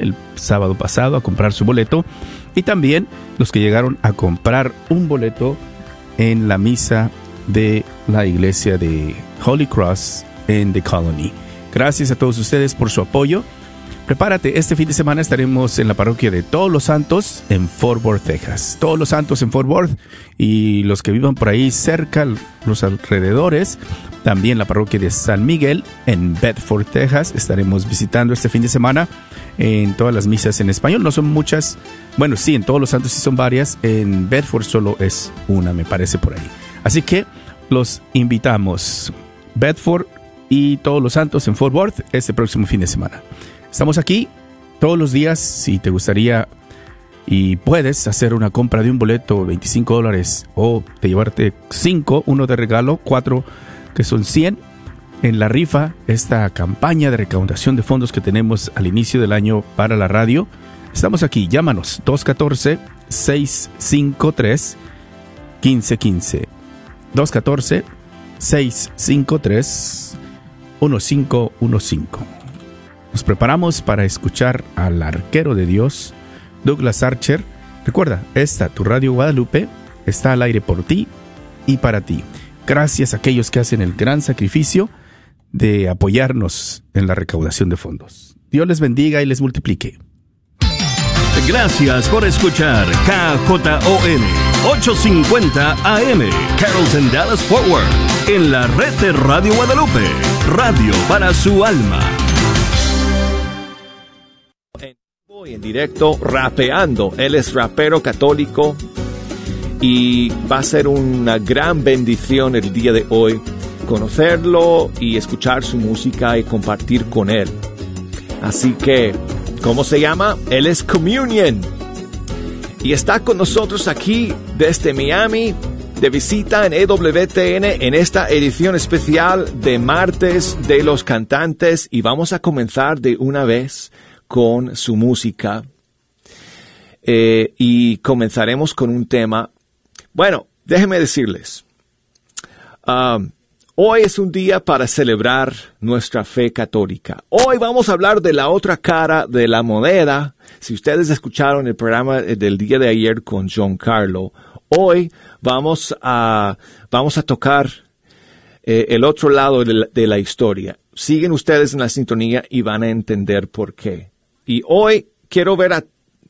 el sábado pasado a comprar su boleto y también los que llegaron a comprar un boleto en la misa de la iglesia de Holy Cross en The Colony. Gracias a todos ustedes por su apoyo. Prepárate, este fin de semana estaremos en la parroquia de Todos los Santos en Fort Worth, Texas. Todos los Santos en Fort Worth y los que vivan por ahí cerca, los alrededores, también la parroquia de San Miguel en Bedford, Texas. Estaremos visitando este fin de semana en todas las misas en español. No son muchas, bueno, sí, en Todos los Santos sí son varias. En Bedford solo es una, me parece por ahí. Así que los invitamos. Bedford y Todos los Santos en Fort Worth este próximo fin de semana. Estamos aquí todos los días. Si te gustaría y puedes hacer una compra de un boleto 25 dólares o de llevarte 5, uno de regalo, 4 que son 100 en la rifa, esta campaña de recaudación de fondos que tenemos al inicio del año para la radio. Estamos aquí, llámanos 214-653-1515. 214-653-1515. Nos preparamos para escuchar al arquero de Dios, Douglas Archer. Recuerda, esta, tu radio Guadalupe, está al aire por ti y para ti. Gracias a aquellos que hacen el gran sacrificio de apoyarnos en la recaudación de fondos. Dios les bendiga y les multiplique. Gracias por escuchar KJON 850 AM Carrollton Dallas Forward en la red de Radio Guadalupe, radio para su alma. En directo, rapeando. Él es rapero católico y va a ser una gran bendición el día de hoy conocerlo y escuchar su música y compartir con él. Así que, ¿cómo se llama? Él es Communion. Y está con nosotros aquí desde Miami de visita en EWTN en esta edición especial de Martes de los Cantantes y vamos a comenzar de una vez con su música. Eh, y comenzaremos con un tema. Bueno, déjenme decirles. Um, Hoy es un día para celebrar nuestra fe católica. Hoy vamos a hablar de la otra cara de la moneda. Si ustedes escucharon el programa del día de ayer con John Carlo, hoy vamos a, vamos a tocar eh, el otro lado de la, historia. Siguen ustedes en la sintonía y van a entender por qué. Y hoy quiero ver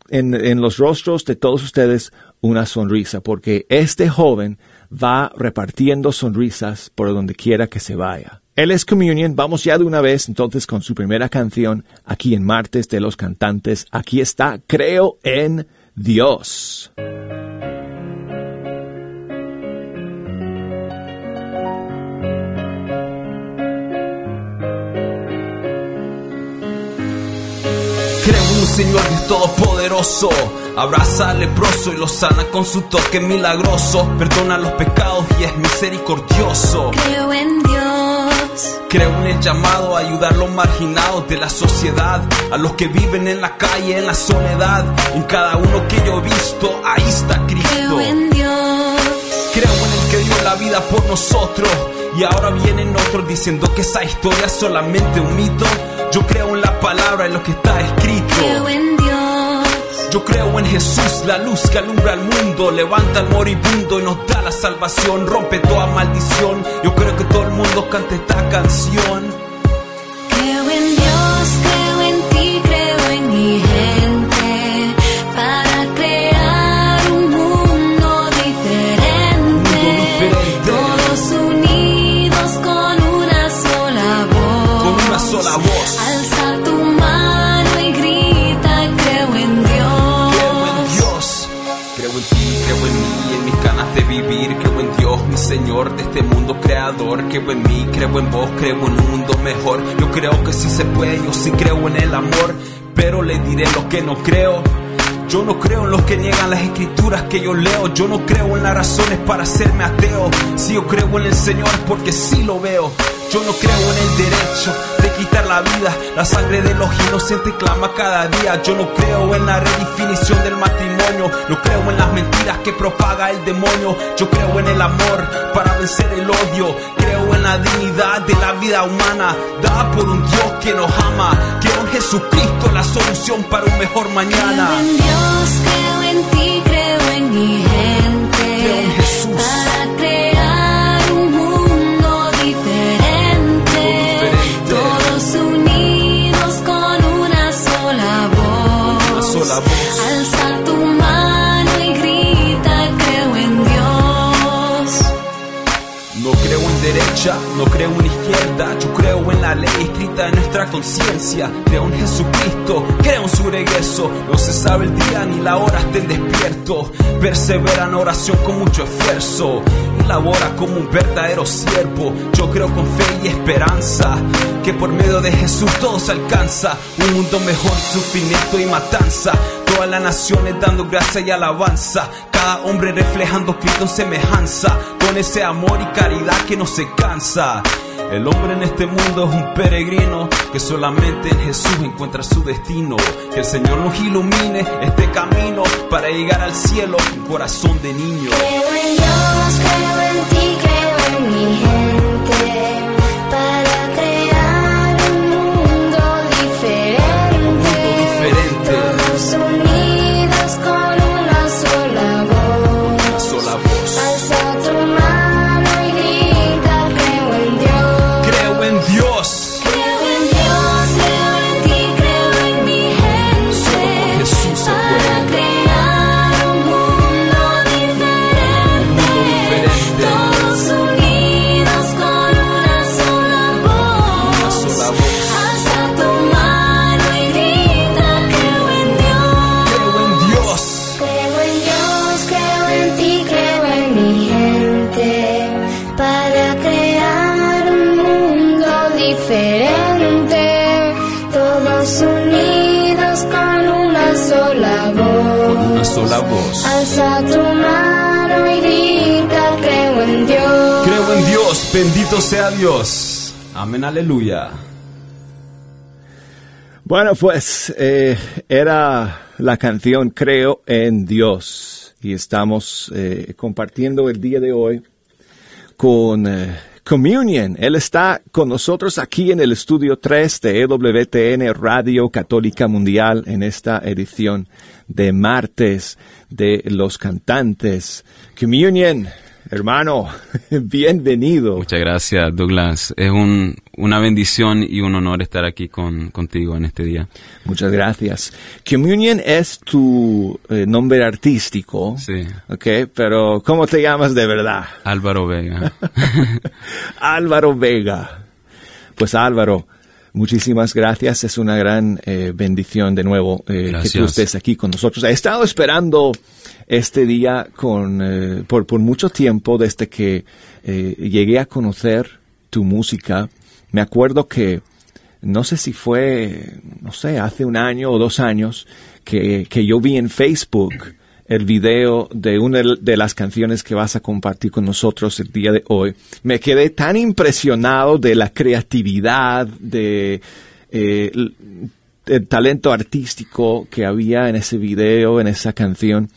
en, en los rostros de todos ustedes una sonrisa, porque este joven va repartiendo sonrisas por donde quiera que se vaya. Él es Communion, vamos ya de una vez entonces con su primera canción aquí en Martes de los Cantantes. Aquí está, Creo en Dios. Señor Dios Todopoderoso. Abraza al leproso y lo sana con su toque milagroso. Perdona los pecados y es misericordioso. Creo en Dios. Creo en el llamado a ayudar a los marginados de la sociedad, a los que viven en la calle, en la soledad. En cada uno que yo he visto, ahí está Cristo. Creo en Dios. Creo en el que dio la vida por nosotros. Y ahora vienen otros diciendo que esa historia es solamente un mito. Yo creo en la palabra, en lo que está escrito. Creo en Dios. Yo creo en Jesús, la luz que alumbra al mundo, levanta al moribundo y nos da la salvación, rompe toda maldición. Yo creo que todo el mundo cante esta canción. Creo en mí, creo en vos, creo en un mundo mejor. Yo creo que sí se puede, yo sí creo en el amor, pero le diré lo que no creo. Yo no creo en los que niegan las escrituras que yo leo. Yo no creo en las razones para hacerme ateo. Si yo creo en el Señor es porque sí lo veo. Yo no creo en el derecho de quitar la vida. La sangre de los inocentes clama cada día. Yo no creo en la redefinición del matrimonio. No creo en las mentiras que propaga el demonio. Yo creo en el amor para vencer el odio. Creo en la dignidad de la vida humana, dada por un Dios que nos ama. Creo en Jesucristo, la solución para un mejor mañana. Creo en Dios, creo en ti, creo en mi gente. Creo en Jesús. No creo en izquierda, yo creo en la ley escrita en nuestra conciencia. Creo en Jesucristo, creo en su regreso. No se sabe el día ni la hora, estén despiertos. Persevera en oración con mucho esfuerzo y labora como un verdadero siervo. Yo creo con fe y esperanza que por medio de Jesús todo se alcanza. Un mundo mejor, sufrimiento y matanza. Todas las naciones dando gracia y alabanza. Cada hombre reflejando Cristo en semejanza. Con ese amor y caridad que no se cansa. El hombre en este mundo es un peregrino que solamente en Jesús encuentra su destino. Que el Señor nos ilumine este camino para llegar al cielo con corazón de niño. Creo en Dios, creo en ti, creo en mi sea Dios. Amén, aleluya. Bueno, pues eh, era la canción Creo en Dios y estamos eh, compartiendo el día de hoy con eh, Communion. Él está con nosotros aquí en el estudio 3 de EWTN Radio Católica Mundial en esta edición de martes de los cantantes. Communion, hermano, bienvenido. Muchas gracias, Douglas. Es un, una bendición y un honor estar aquí con, contigo en este día. Muchas gracias. Communion es tu eh, nombre artístico. Sí. Ok, pero ¿cómo te llamas de verdad? Álvaro Vega. Álvaro Vega. Pues Álvaro, muchísimas gracias. Es una gran eh, bendición de nuevo eh, que tú estés aquí con nosotros. He estado esperando este día con, eh, por, por mucho tiempo desde que eh, llegué a conocer tu música. Me acuerdo que no sé si fue, no sé, hace un año o dos años que, que yo vi en Facebook el video de una de las canciones que vas a compartir con nosotros el día de hoy. Me quedé tan impresionado de la creatividad, de eh, el talento artístico que había en ese video, en esa canción,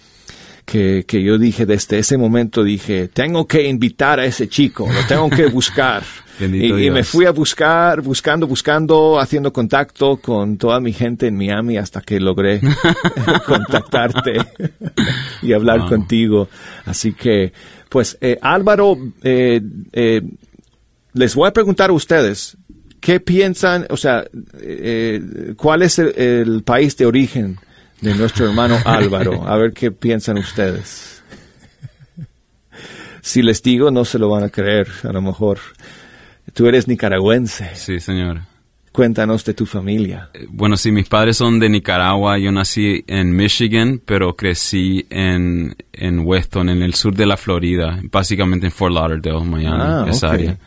que, que yo dije desde ese momento, dije, tengo que invitar a ese chico, lo tengo que buscar. Y, y me fui a buscar, buscando, buscando, haciendo contacto con toda mi gente en Miami hasta que logré contactarte y hablar Wow. contigo. Así que, pues, eh, Álvaro, eh, eh, les voy a preguntar a ustedes, ¿qué piensan, o sea, eh, cuál es el, el país de origen de nuestro hermano Álvaro? A ver qué piensan ustedes. Si les digo, no se lo van a creer, a lo mejor. Tú eres nicaragüense. Sí, señor. Cuéntanos de tu familia. Eh, Bueno, sí, mis padres son de Nicaragua. Yo nací en Michigan, pero crecí en, en Weston, en el sur de la Florida, básicamente en Fort Lauderdale, Miami, Ah, esa área.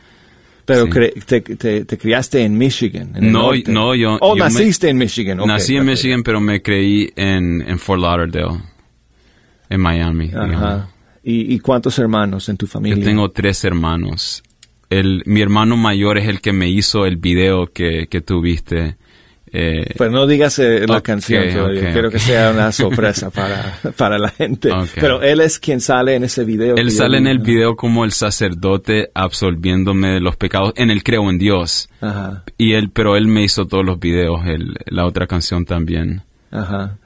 Pero Sí. te, te- te criaste en Michigan. En No, no, yo- Oh, me- naciste en Michigan. ok, Nací en ok. Michigan, pero me creí en, en Fort Lauderdale, en Miami. Ajá. ¿Y, y cuántos hermanos en tu familia? Yo tengo tres hermanos. El, mi hermano mayor es el que me hizo el video que, que tú viste Eh, Pero no digas eh, la canción todavía. Quiero que sea una sorpresa para, para la gente. Pero él es quien sale en ese video. él sale en el video como el sacerdote absolviéndome de los pecados en el creo en Dios. Ajá, Y él, pero él me hizo todos los videos, el- la otra canción también. ajá.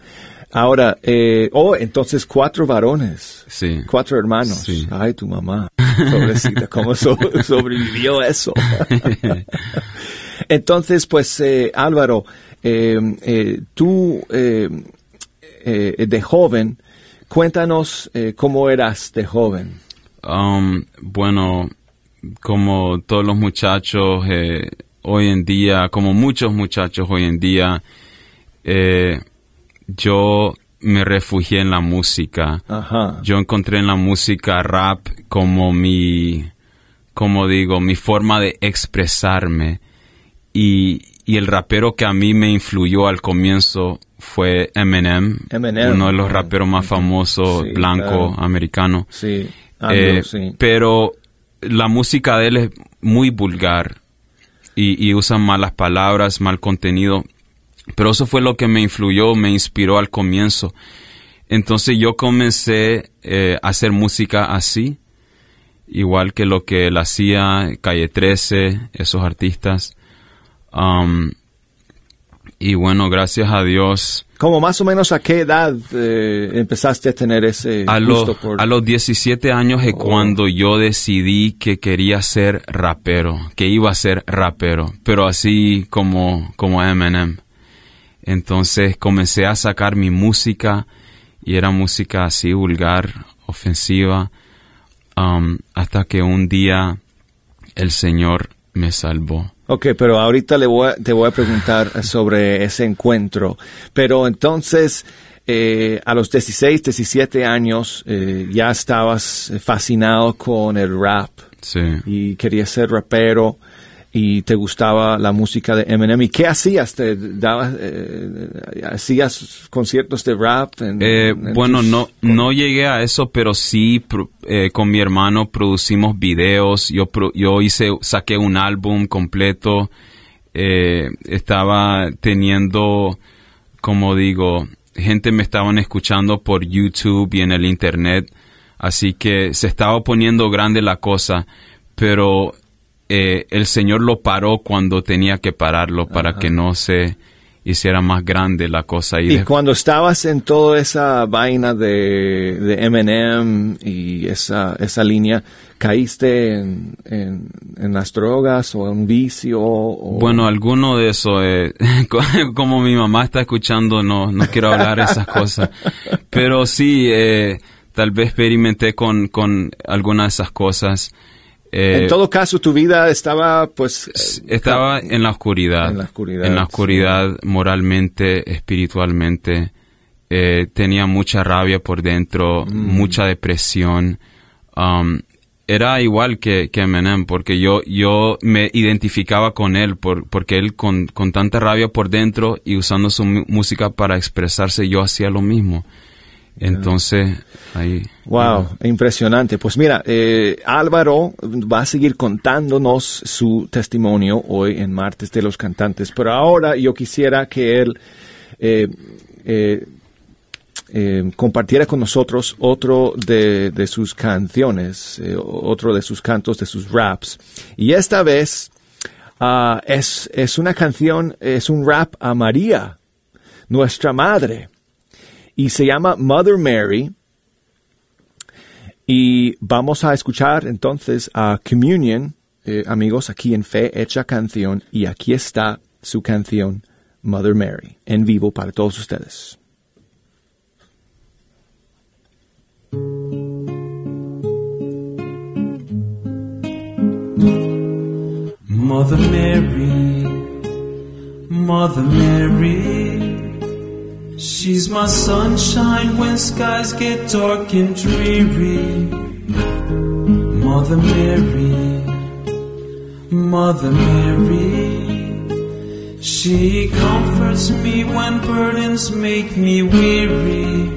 Ahora, eh, oh, entonces cuatro varones. Sí. Cuatro hermanos. Sí. Ay, tu mamá. Pobrecita, ¿cómo so- sobrevivió eso? Entonces, pues, eh, Álvaro, eh, eh, tú eh, eh, de joven, cuéntanos eh, cómo eras de joven. Um, bueno, como todos los muchachos eh, hoy en día, como muchos muchachos hoy en día, eh, yo me refugié en la música. Ajá. Yo encontré en la música rap como mi, como digo, mi forma de expresarme. Y, y el rapero que a mí me influyó al comienzo fue Eminem, Eminem. uno de los raperos más famosos, Sí, blanco, claro. americano. Sí. Eh, Anglo, sí. Pero la música de él es muy vulgar y, y usa malas palabras, mal contenido. Pero eso fue lo que me influyó, me inspiró al comienzo. Entonces yo comencé eh, a hacer música así, igual que lo que él hacía, Calle 13, esos artistas. Um, y bueno, gracias a Dios, Como más o menos a qué edad eh, empezaste a tener ese a, gusto los por... a los 17 años es Oh. cuando yo decidí que quería ser rapero, que iba a ser rapero, pero así como, como Eminem. Entonces comencé a sacar mi música y era música así vulgar, ofensiva, um, hasta que un día el Señor me salvó. Ok, pero ahorita le voy a- te voy a preguntar sobre ese encuentro. Pero entonces, eh, a los 16, 17 años, eh, ya estabas fascinado con el rap Sí. y querías ser rapero y te gustaba la música de Eminem. ¿Y qué hacías? ¿Te dabas, eh, ¿Hacías conciertos de rap? en- Eh, en bueno, tus- no, no llegué a eso, pero sí eh, con mi hermano producimos videos. Yo, yo hice, saqué un álbum completo. Eh, estaba teniendo, como digo, gente me estaban escuchando por YouTube y en el internet. Así que se estaba poniendo grande la cosa, pero eh, el Señor lo paró cuando tenía que pararlo para que no se hiciera más grande la cosa. Y de- cuando estabas en toda esa vaina de, de Eminem y esa, esa línea, ¿caíste en, en, en las drogas o en un vicio? O... Bueno, alguno de eso, eh, como mi mamá está escuchando, no, no quiero hablar de esas cosas. Pero sí, eh, tal vez experimenté con, con algunas de esas cosas. Eh, en todo caso, tu vida estaba, pues... eh, estaba en la oscuridad. En la oscuridad, En la sí. oscuridad, moralmente, espiritualmente. Eh, tenía mucha rabia por dentro, Mm. mucha depresión. Um, era igual que, que Eminem, porque yo, yo me identificaba con él, por, porque él con, con tanta rabia por dentro y usando su música para expresarse, yo hacía lo mismo. Entonces, ahí... Wow, impresionante. Pues mira, eh, Álvaro va a seguir contándonos su testimonio hoy en Martes de los Cantantes, pero ahora yo quisiera que él eh, eh, compartiera con nosotros otro de, de sus canciones, otro de sus cantos, de sus raps. Y esta vez ah, es, es una canción, es un rap a María, nuestra madre, y se llama Mother Mary. Y vamos a escuchar entonces a Communion, eh, amigos, aquí en Fe Hecha Canción. Y aquí está su canción, Mother Mary, en vivo para todos ustedes. Mother Mary, Mother Mary, she's my sunshine when skies get dark and dreary. Mother Mary, Mother Mary, she comforts me when burdens make me weary.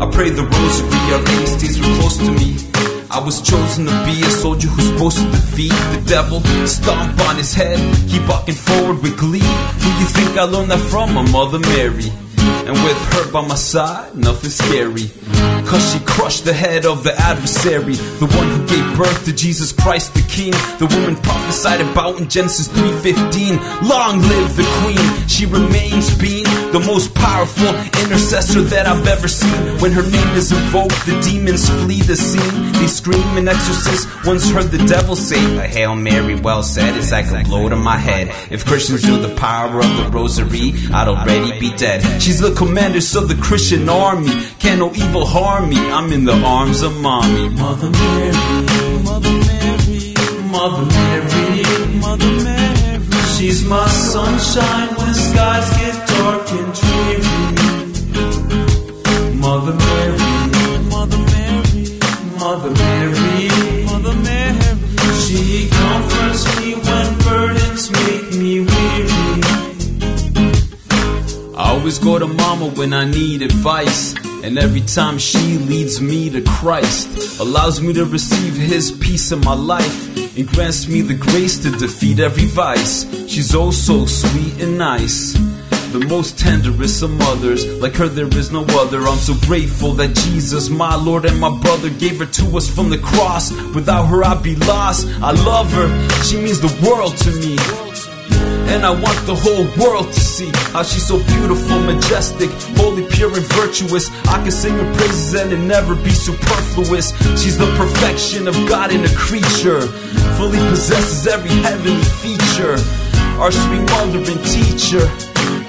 I pray the rosary, our stays real close to me. I was chosen to be a soldier who's supposed to defeat the devil, stomp on his head, keep walking forward with glee. Who you think I learned that from? My mother Mary. And with her by my side, nothing scary. Cause she crushed the head of the adversary, the one who gave birth to Jesus Christ the King, the woman prophesied about in Genesis 3:15. Long live the Queen, she remains being the most powerful intercessor that I've ever seen. When her name is invoked, the demons flee the scene. They scream and exorcists once heard the devil say, A Hail Mary, well said, it's like a blow to my head. If Christians knew the power of the rosary, I'd already be dead. She's the commanders of the Christian army. Can no evil harm me? I'm in the arms of mommy. Mother Mary, Mother Mary, Mother Mary, Mother Mary. She's my sunshine when skies get dark and dreary. Mother Mary, always go to mama when I need advice. And every time she leads me to Christ, allows me to receive his peace in my life, and grants me the grace to defeat every vice. She's oh so sweet and nice. The most tenderest of mothers, like her there is no other. I'm so grateful that Jesus, my Lord and my brother, gave her to us from the cross. Without her, I'd be lost. I love her, she means the world to me. And I want the whole world to see how she's so beautiful, majestic, holy, pure, and virtuous. I can sing her praises and it never be superfluous. She's the perfection of God in a creature, fully possesses every heavenly feature. Our sweet mother and teacher,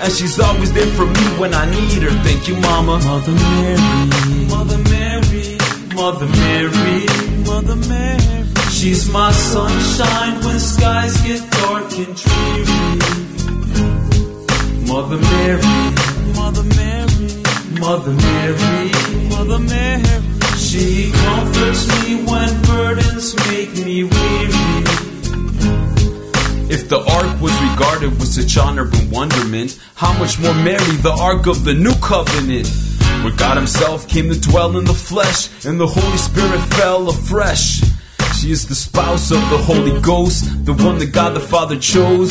and she's always there for me when I need her. Thank you, Mama. Mother Mary, Mother Mary, Mother Mary, Mother Mary. She's my sunshine when skies get dark and dreary. Mother Mary, Mother Mary, Mother Mary, Mother Mary. She comforts me when burdens make me weary. If the ark was regarded with such honor and wonderment, how much more Mary, the ark of the new covenant, where God Himself came to dwell in the flesh, and the Holy Spirit fell afresh. She is the spouse of the Holy Ghost, the one that God the Father chose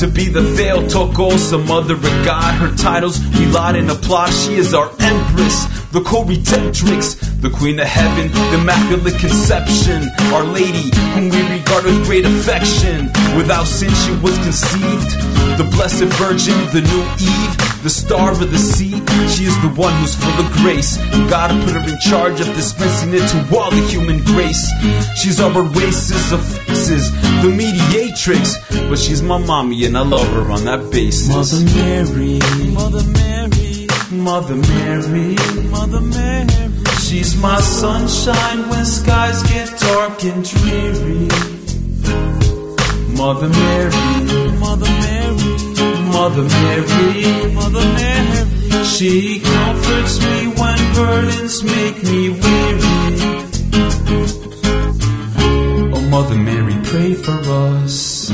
to be the Theotokos, the mother of God. Her titles we laud and applaud. She is our empress, the co-redemptrix, the queen of heaven, the immaculate conception, our lady, whom we regard with great affection. Without sin she was conceived, the blessed virgin, the new Eve, the star of the sea. She is the one who's full of grace, and God put her in charge of dispensing it to all the human race. She's our oasis of faces, the mediatrix, but she's my mommy and I love her on that basis. Mother Mary, Mother Mary, Mother Mary, Mother Mary. She's my sunshine when skies get dark and dreary. Mother Mary, Mother Mary, Mother Mary, Mother Mary. She comforts me when burdens make me weary. Oh, Mother Mary, pray for us.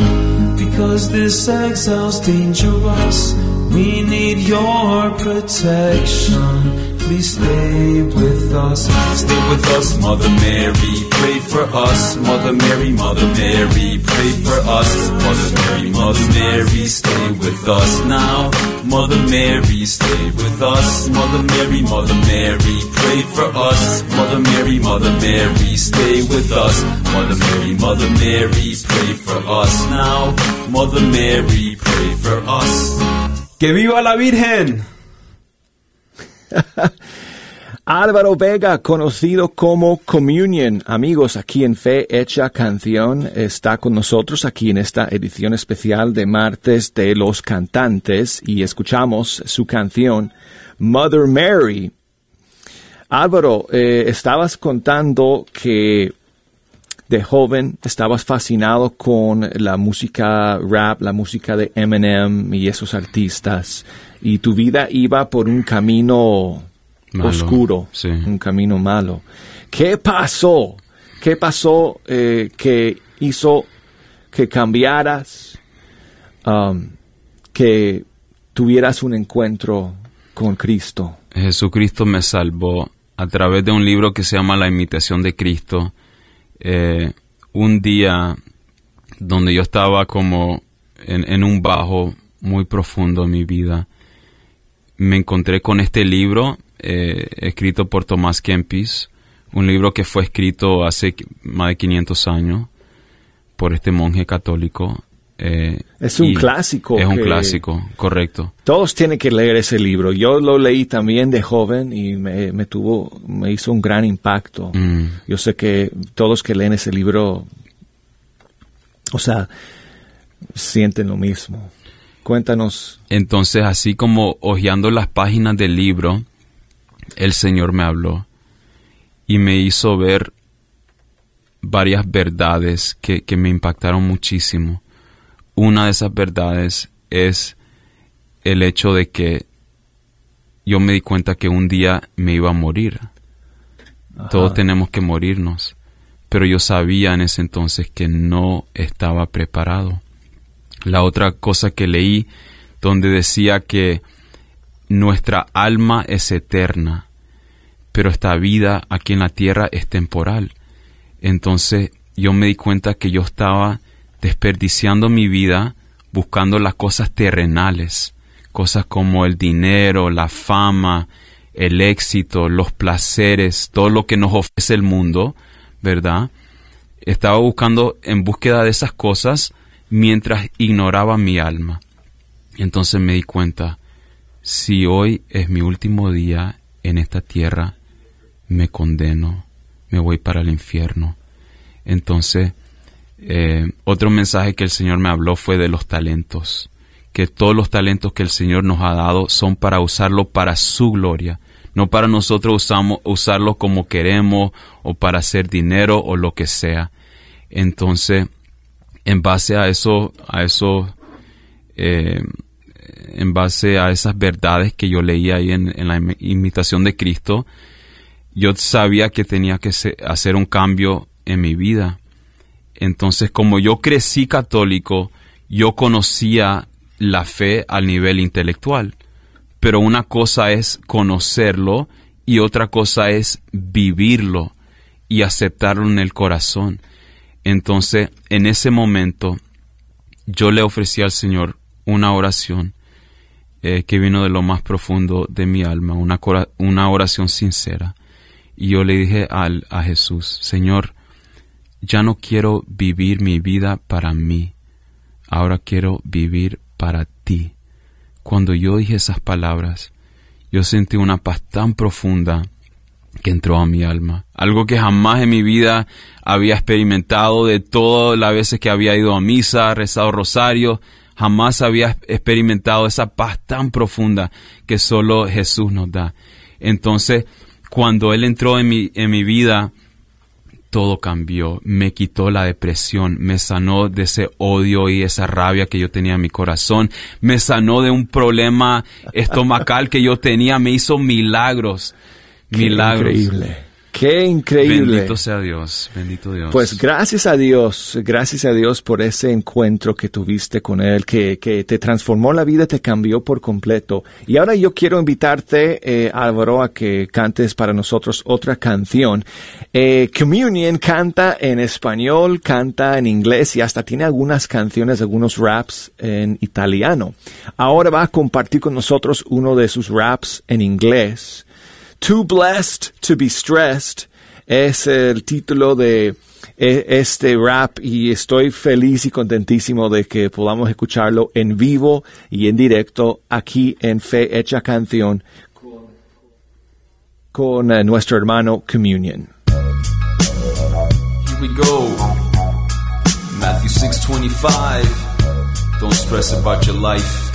Because this exile's dangerous. We need your protection. Please stay with us. Stay with us, Mother Mary. Pray for us, Mother Mary, Mother Mary. Pray for us, Mother Mary, Mother Mary. Stay with us now, Mother Mary. Stay with us, Mother Mary, Mother Mary. Pray for us, Mother Mary, Mother Mary. Stay with us, Mother Mary, Mother Mary. Pray for us now, Mother Mary. Pray for us. ¡Que viva la Virgen! Álvaro Vega, conocido como Communion. Amigos, aquí en Fe Hecha Canción, está con nosotros aquí en esta edición especial de Martes de los Cantantes y escuchamos su canción Mother Mary. Álvaro, eh, estabas contando que de joven estabas fascinado con la música rap, la música de Eminem y esos artistas, y tu vida iba por un camino Malo, oscuro, sí. un camino malo. ¿Qué pasó? ¿Qué pasó eh, que hizo que cambiaras, um, que tuvieras un encuentro con Cristo? Jesucristo me salvó a través de un libro que se llama La imitación de Cristo. eh, un día donde yo estaba como en, en un bajo muy profundo en mi vida, me encontré con este libro eh, escrito por Tomás Kempis, un libro que fue escrito hace más de 500 años por este monje católico. eh, Es un clásico Es un clásico, correcto. Todos tienen que leer ese libro. Yo lo leí también de joven y me, me tuvo, me hizo un gran impacto. Mm. Yo sé que todos que leen ese libro, o sea, sienten lo mismo. Cuéntanos. Entonces, así como hojeando las páginas del libro, el Señor me habló y me hizo ver varias verdades que, que me impactaron muchísimo. Una de esas verdades es el hecho de que yo me di cuenta que un día me iba a morir. Todos tenemos que morirnos. Pero yo sabía en ese entonces que no estaba preparado. La otra cosa que leí donde decía que nuestra alma es eterna, pero esta vida aquí en la tierra es temporal. Entonces yo me di cuenta que yo estaba desperdiciando mi vida buscando las cosas terrenales, cosas como el dinero, la fama, el éxito, los placeres, todo lo que nos ofrece el mundo, ¿verdad? Estaba buscando en búsqueda de esas cosas mientras ignoraba mi alma. Entonces me di cuenta, si hoy es mi último día en esta tierra, me condeno, me voy para el infierno. Entonces, eh, otro mensaje que el Señor me habló fue de los talentos, que todos los talentos que el Señor nos ha dado son para usarlo para su gloria, no para nosotros usamos, usarlo como queremos o para hacer dinero o lo que sea. Entonces, en base a eso, a eso, eh, en base a esas verdades que yo leí ahí en, en la imi- imitación de Cristo, yo sabía que tenía que hacer un cambio en mi vida. Entonces, como yo crecí católico, yo conocía la fe al nivel intelectual. Pero una cosa es conocerlo y otra cosa es vivirlo y aceptarlo en el corazón. Entonces, en ese momento, yo le ofrecí al Señor una oración eh, que vino de lo más profundo de mi alma, una, una oración sincera. Y yo le dije al, a Jesús, Señor, ya no quiero vivir mi vida para mí, ahora quiero vivir para ti. Cuando yo dije esas palabras, yo sentí una paz tan profunda que entró a mi alma. Algo que jamás en mi vida había experimentado de todas las veces que había ido a misa, rezado rosario, jamás había experimentado esa paz tan profunda que solo Jesús nos da. Entonces, cuando Él entró en mi, en mi vida, todo cambió, me quitó la depresión, me sanó de ese odio y esa rabia que yo tenía en mi corazón, me sanó de un problema estomacal que yo tenía, me hizo milagros, Qué milagros. increíble. Qué increíble. Bendito sea Dios, bendito Dios. Pues gracias a Dios, gracias a Dios por ese encuentro que tuviste con Él, que, que te transformó la vida, te cambió por completo. Y ahora yo quiero invitarte, eh, Álvaro, a que cantes para nosotros otra canción. Eh, Communion canta en español, canta en inglés y hasta tiene algunas canciones, algunos raps en italiano. Ahora va a compartir con nosotros uno de sus raps en inglés. Too Blessed to Be Stressed es el título de eh, este rap y estoy feliz y contentísimo de que podamos escucharlo en vivo y en directo aquí en Fe Hecha Canción con eh, nuestro hermano Communion. Here we go. Matthew 6:25. Don't stress about your life.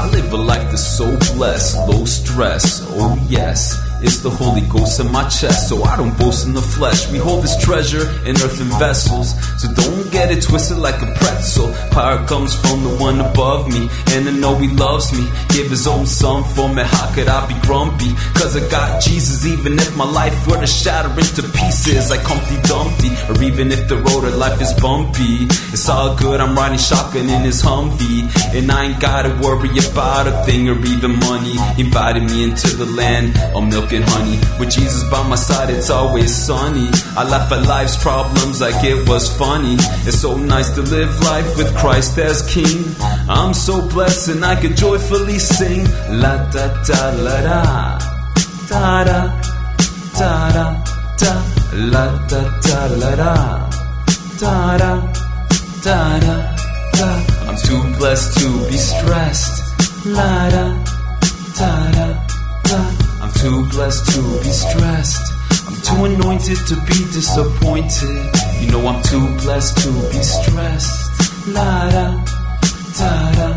I live a life so blessed, low stress. Oh yes, it's the Holy Ghost in my chest, so I don't boast in the flesh. We hold this treasure in earthen vessels, so don't get it twisted like a pretzel. Power comes from the one above me, and I know He loves me. Give His own Son for me. How could I be grumpy? Cause I got Jesus, even if my life were to shatter into pieces like Humpty Dumpty, or even if the road of life is bumpy. It's all good. I'm riding shotgun in His Humvee, and I ain't gotta worry about a thing or even money. He invited me into the land of milk and honey. With Jesus by my side, it's always sunny. I laugh at life's problems like it was funny. It's so nice to live life with Christ as King. I'm so blessed and I can joyfully sing. La da da la da. Da da. Da da da. La da da la da. Da da. Da da da. I'm too blessed to be stressed. La da. Da da da. I'm too blessed to be stressed. I'm too anointed to be disappointed. You know I'm too blessed to be stressed. La da da da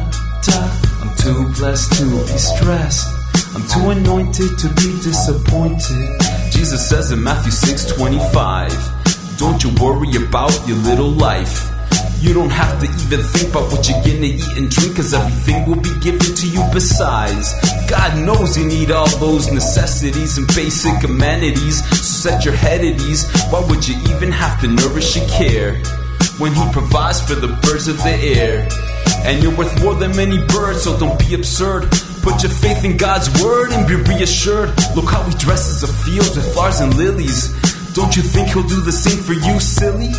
da. I'm too blessed to be stressed. I'm too anointed to be disappointed. Jesus says in Matthew 6 25, Don't you worry about your little life. You don't have to even think about what you're gonna eat and drink, cause everything will be given to you besides. God knows you need all those necessities and basic amenities, so set your head at ease. Why would you even have to nourish your care when He provides for the birds of the air? And you're worth more than many birds, so don't be absurd. Put your faith in God's word and be reassured. Look how He dresses the fields with flowers and lilies. Don't you think He'll do the same for you, silly?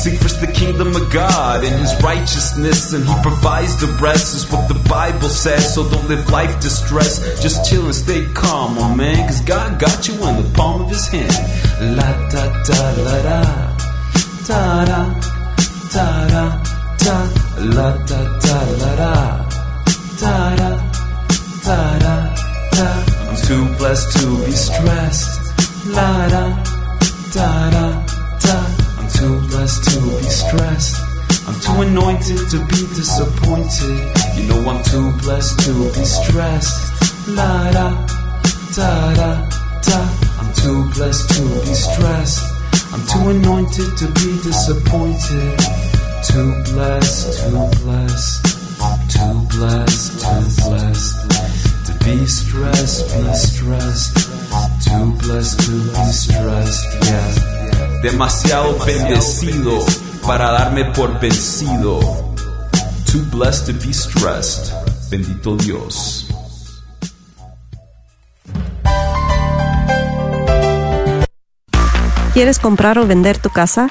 Seek first the kingdom of God and His righteousness, and He provides the rest, is what the Bible says. So don't live life distressed. Just chill and stay calm, oh man, cause God got you in the palm of His hand. La da da la da. Da da. Da da. Da. La da da la da. Da da. Too blessed to be stressed. La da. Da da. Da. I'm too blessed to be stressed. I'm too anointed to be disappointed. You know I'm too blessed to be stressed. La da. Da da. Da. I'm too blessed to be stressed. I'm too anointed to be disappointed. Too blessed, too blessed, too blessed, too blessed. Be stressed, be stressed. Too blessed to be stressed, yeah. Demasiado bendecido para darme por vencido. Too blessed to be stressed. Bendito Dios. ¿Quieres comprar o vender tu casa?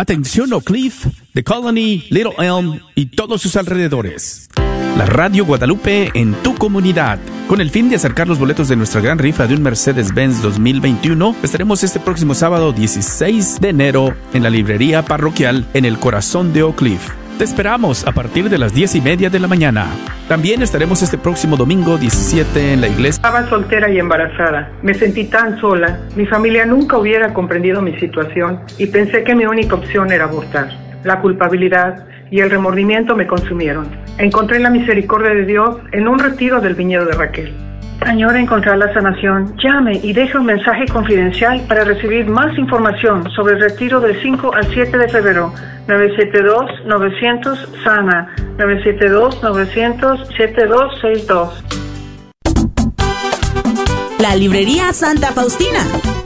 Atención Oak Cliff, The Colony, Little Elm y todos sus alrededores. La Radio Guadalupe en tu comunidad. Con el fin de acercar los boletos de nuestra gran rifa de un Mercedes-Benz 2021, estaremos este próximo sábado 16 de enero en la librería parroquial en el corazón de Oak. Te esperamos a partir de las 10 y media de la mañana. También estaremos este próximo domingo 17 en la iglesia. Estaba soltera y embarazada. Me sentí tan sola. Mi familia nunca hubiera comprendido mi situación y pensé que mi única opción era abortar. La culpabilidad y el remordimiento me consumieron. Encontré la misericordia de Dios en un retiro del viñedo de Raquel. Añora encontrar la sanación. Llame y deje un mensaje confidencial para recibir más información sobre el retiro del 5 al 7 de febrero. 972-900 Sana. 972-900-7262. La librería Santa Faustina.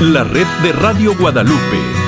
la red de Radio Guadalupe.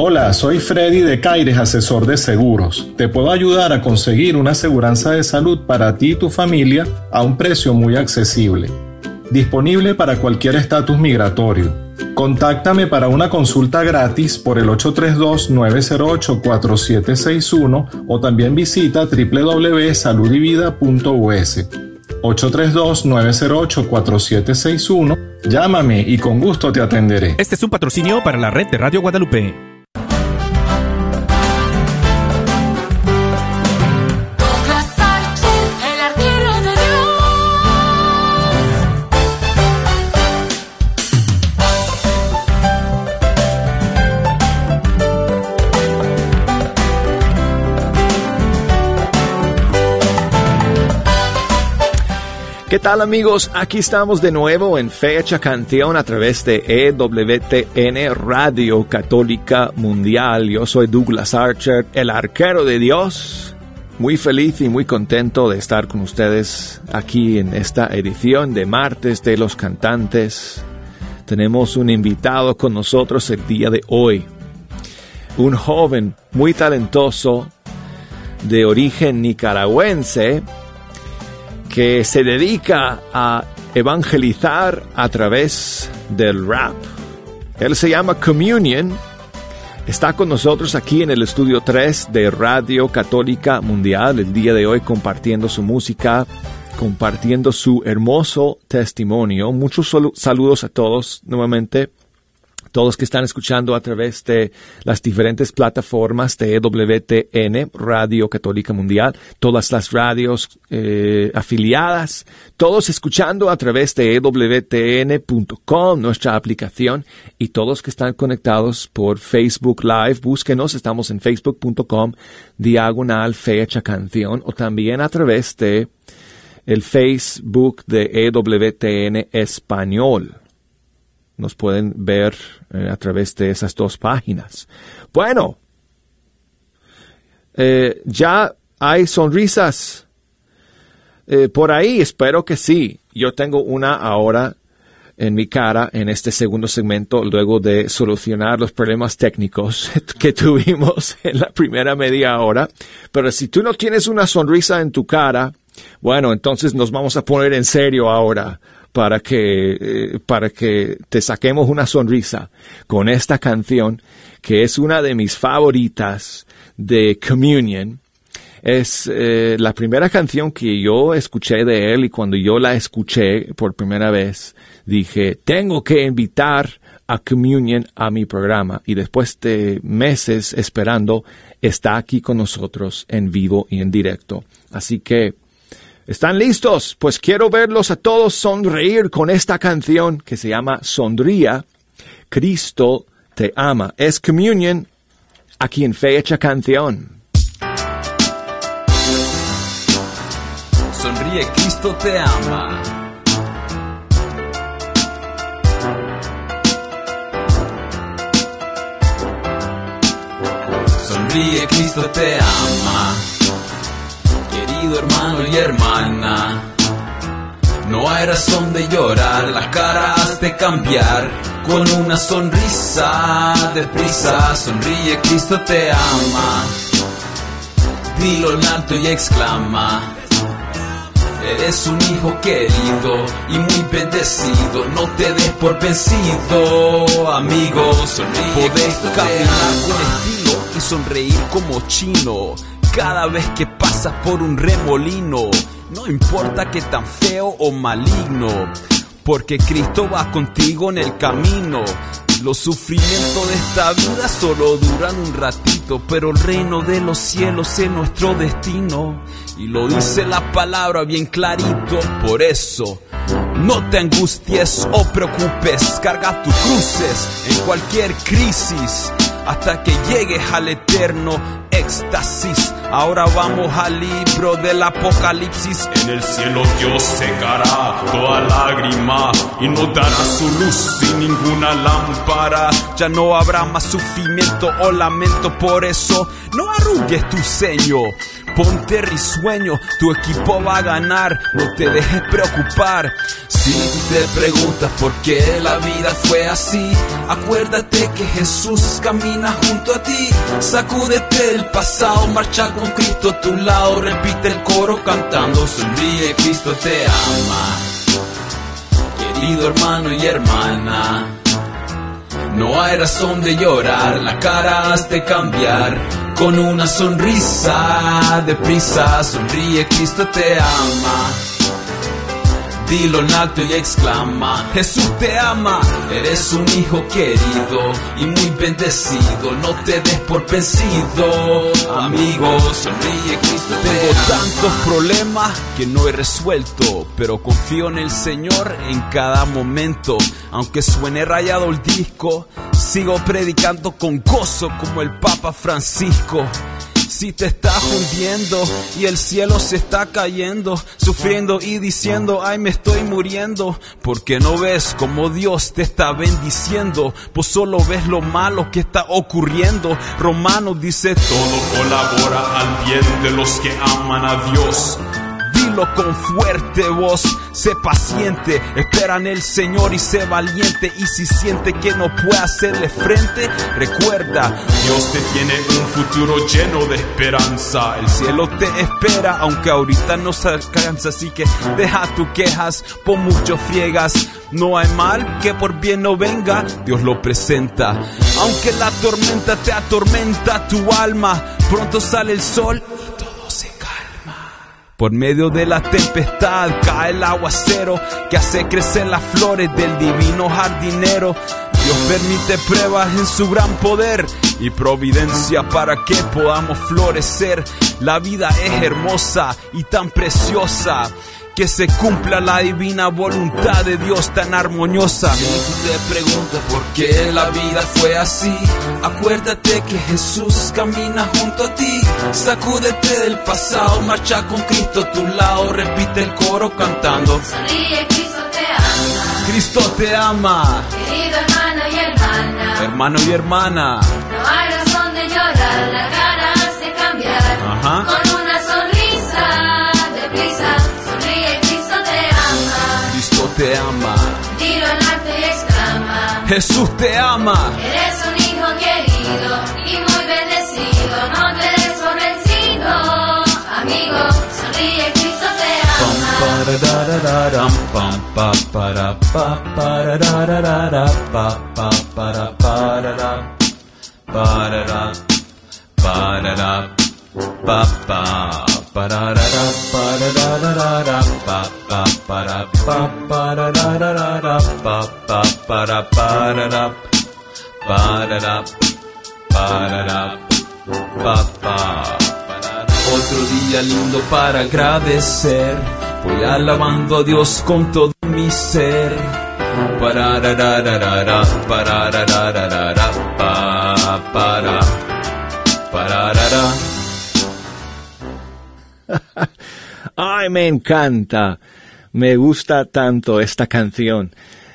Hola, soy Freddy de Caires, asesor de seguros. Te puedo ayudar a conseguir una aseguranza de salud para ti y tu familia a un precio muy accesible. Disponible para cualquier estatus migratorio. Contáctame para una consulta gratis por el 832-908-4761 o también visita www.saludivida.us. 832-908-4761. Llámame y con gusto te atenderé. Este es un patrocinio para la red de Radio Guadalupe. ¿Qué tal amigos? Aquí estamos de nuevo en Fecha Canción a través de EWTN Radio Católica Mundial. Yo soy Douglas Archer, el arquero de Dios. Muy feliz y muy contento de estar con ustedes aquí en esta edición de Martes de los Cantantes. Tenemos un invitado con nosotros el día de hoy. Un joven muy talentoso de origen nicaragüense que se dedica a evangelizar a través del rap. Él se llama Communion. Está con nosotros aquí en el estudio 3 de Radio Católica Mundial el día de hoy compartiendo su música, compartiendo su hermoso testimonio. Muchos saludos a todos nuevamente todos que están escuchando a través de las diferentes plataformas de WTN, Radio Católica Mundial, todas las radios eh, afiliadas, todos escuchando a través de EWTN.com, nuestra aplicación, y todos que están conectados por Facebook Live, búsquenos, estamos en facebook.com, diagonal fecha canción, o también a través de el Facebook de EWTN Español nos pueden ver eh, a través de esas dos páginas. Bueno, eh, ya hay sonrisas eh, por ahí, espero que sí. Yo tengo una ahora en mi cara en este segundo segmento luego de solucionar los problemas técnicos que tuvimos en la primera media hora. Pero si tú no tienes una sonrisa en tu cara, bueno, entonces nos vamos a poner en serio ahora para que, eh, para que te saquemos una sonrisa con esta canción que es una de mis favoritas de Communion. Es eh, la primera canción que yo escuché de él y cuando yo la escuché por primera vez dije, tengo que invitar a Communion a mi programa y después de meses esperando está aquí con nosotros en vivo y en directo. Así que ¿Están listos? Pues quiero verlos a todos sonreír con esta canción que se llama Sonría. Cristo te ama. Es Communion aquí en Fecha Canción. Sonríe, Cristo te ama. Sonríe, Cristo te ama. Querido hermano y hermana, no hay razón de llorar, la cara has de cambiar. Con una sonrisa deprisa, sonríe, Cristo te ama. Dilo en alto y exclama. Eres un hijo querido y muy bendecido. No te des por vencido, amigo. Sonríe, Podés caminar con estilo y sonreír como chino cada vez que pasas por un remolino. No importa que tan feo o maligno, porque Cristo va contigo en el camino. Los sufrimientos de esta vida solo duran un ratito, pero el reino de los cielos es nuestro destino. Y lo dice la palabra bien clarito, por eso no te angusties o preocupes, carga tus cruces en cualquier crisis. hasta que llegues al eterno éxtasis. Ahora vamos al libro del Apocalipsis. En el cielo Dios secará toda lágrima y no dará su luz sin ninguna lámpara. Ya no habrá más sufrimiento o lamento, por eso no arrugues tu ceño. Ponte risueño, tu equipo va a ganar, no te dejes preocupar. Si te preguntas por qué la vida fue así, acuérdate que Jesús camina junto a ti. Sacúdete el pasado, marcha con Cristo a tu lado, repite el coro cantando, sonríe, Cristo te ama. Querido hermano y hermana. No hay razón de llorar, la cara has de cambiar. Con una sonrisa, deprisa, sonríe, Cristo te ama. Dilo en alto y exclama, Jesús te ama, eres un hijo querido y muy bendecido, no te des por vencido, amigo, sonríe, Cristo te Tengo tantos problemas que no he resuelto, pero confío en el Señor en cada momento, aunque suene rayado el disco, sigo predicando con gozo como el Papa Francisco. Si te estás hundiendo y el cielo se está cayendo, sufriendo y diciendo, ay me estoy muriendo, porque no ves como Dios te está bendiciendo, pues solo ves lo malo que está ocurriendo. Romano dice, todo colabora al bien de los que aman a Dios. Con fuerte voz, sé paciente, espera en el Señor y sé valiente. Y si siente que no puede hacerle frente, recuerda, Dios te tiene un futuro lleno de esperanza. El cielo te espera, aunque ahorita no se alcanza. Así que deja tus quejas, por mucho friegas. No hay mal que por bien no venga, Dios lo presenta. Aunque la tormenta te atormenta tu alma, pronto sale el sol por medio de la tempestad cae el aguacero que hace crecer las flores del divino jardinero. Dios permite pruebas en su gran poder y providencia para que podamos florecer. La vida es hermosa y tan preciosa que se cumpla la divina voluntad de Dios tan armoniosa. Si tú te preguntas por qué la vida fue así, acuérdate que Jesús camina junto a ti. Sacúdete del pasado, marcha con Cristo a tu lado, repite el coro cantando. Sonríe, Cristo te ama. Cristo te ama, Querido hermano y hermana. hermano y hermana. No hay razón de llorar, la cara hace cambiar. Ajá. Con una te ama, Tiro en alto y exclama. Jesús te ama. Eres un hijo querido y muy bendecido. No te des por vencido, amigo. Sonríe, Cristo te ama. Para, para, para, para, otro día lindo para agradecer. Voy alabando a Dios con todo mi ser. Pararararara, pararararara, pa, para, pararara. Ay, me encanta. Me gusta tanto esta canción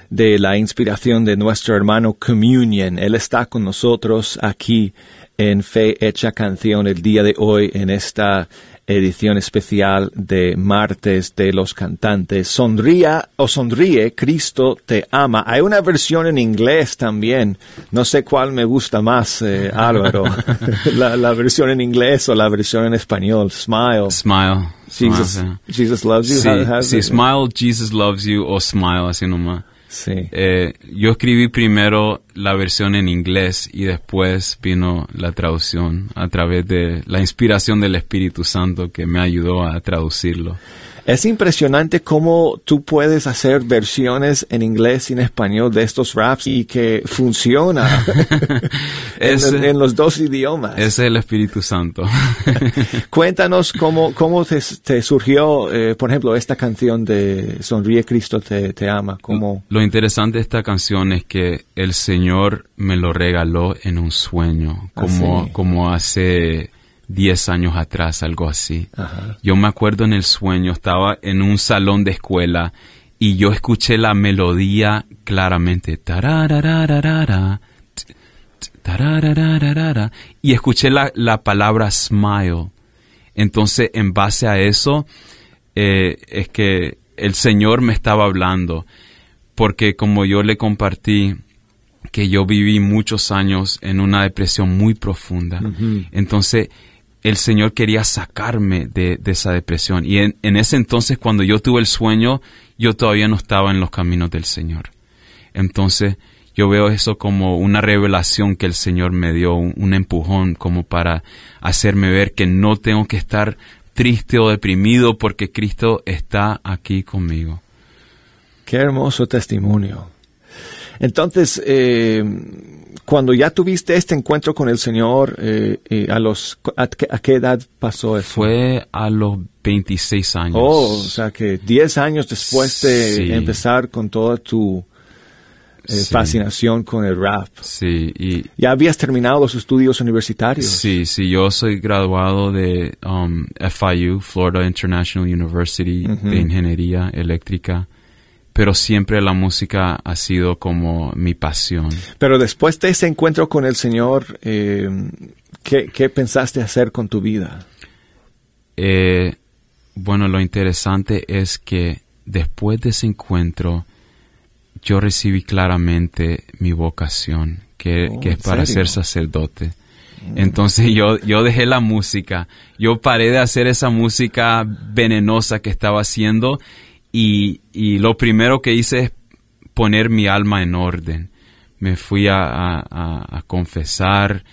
de la inspiración de nuestro hermano Communion. Él está con nosotros aquí en Fe Hecha Canción el día de hoy en esta edición especial de martes de los cantantes. Sonría o sonríe, Cristo te ama. Hay una versión en inglés también. No sé cuál me gusta más, eh, Álvaro. la, la versión en inglés o la versión en español. Smile. Smile. Jesus, sí. Jesus loves you. Sí, How- how's sí, it? smile, Jesus loves you o smile, así nomás. Sí. Eh, yo escribí primero la versión en inglés y después vino la traducción a través de la inspiración del Espíritu Santo que me ayudó a traducirlo. Es impresionante cómo tú puedes hacer versiones en inglés y en español de estos raps y que funciona en, Ese- en los dos idiomas. Ese es el Espíritu Santo. Cuéntanos cómo, cómo te, te surgió, eh, por ejemplo, esta canción de Sonríe Cristo te, te ama. Cómo, Lo interesante de esta canción es que el Señor me lo regaló en un sueño, como, Ah, sí. como hace 10 años atrás, algo así. Ajá. Yo me acuerdo en el sueño, estaba en un salón de escuela y yo escuché la melodía claramente. Y escuché la, la palabra smile. Entonces, en base a eso, eh, es que el Señor me estaba hablando, porque como yo le compartí que yo viví muchos años en una depresión muy profunda, entonces el Señor quería sacarme de, esa depresión. Y en, en ese entonces, cuando yo tuve el sueño, yo todavía no estaba en los caminos del Señor. Entonces, yo veo eso como una revelación que el Señor me dio, un, un empujón como para hacerme ver que no tengo que estar triste o deprimido porque Cristo está aquí conmigo. Qué hermoso testimonio. Entonces, eh, cuando ya tuviste este encuentro con el Señor, eh, eh, a los a, qué- a qué edad pasó eso? Fue a los 26 años. Oh, o sea que 10 años después de Sí. empezar con toda tu eh, Sí. fascinación con el rap. Sí, y Ya habías terminado los estudios universitarios. Sí, sí, yo soy graduado de um, FIU, Florida International University, de ingeniería eléctrica, pero siempre la música ha sido como mi pasión. Pero después de ese encuentro con el Señor, eh, ¿qué, qué pensaste hacer con tu vida? Eh, bueno, lo interesante es que después de ese encuentro, yo recibí claramente mi vocación, que, Oh, que es ¿en para serio? ser sacerdote. Entonces yo, yo dejé la música, yo paré de hacer esa música venenosa que estaba haciendo y, y lo primero que hice es poner mi alma en orden. Me fui a, a- confesar,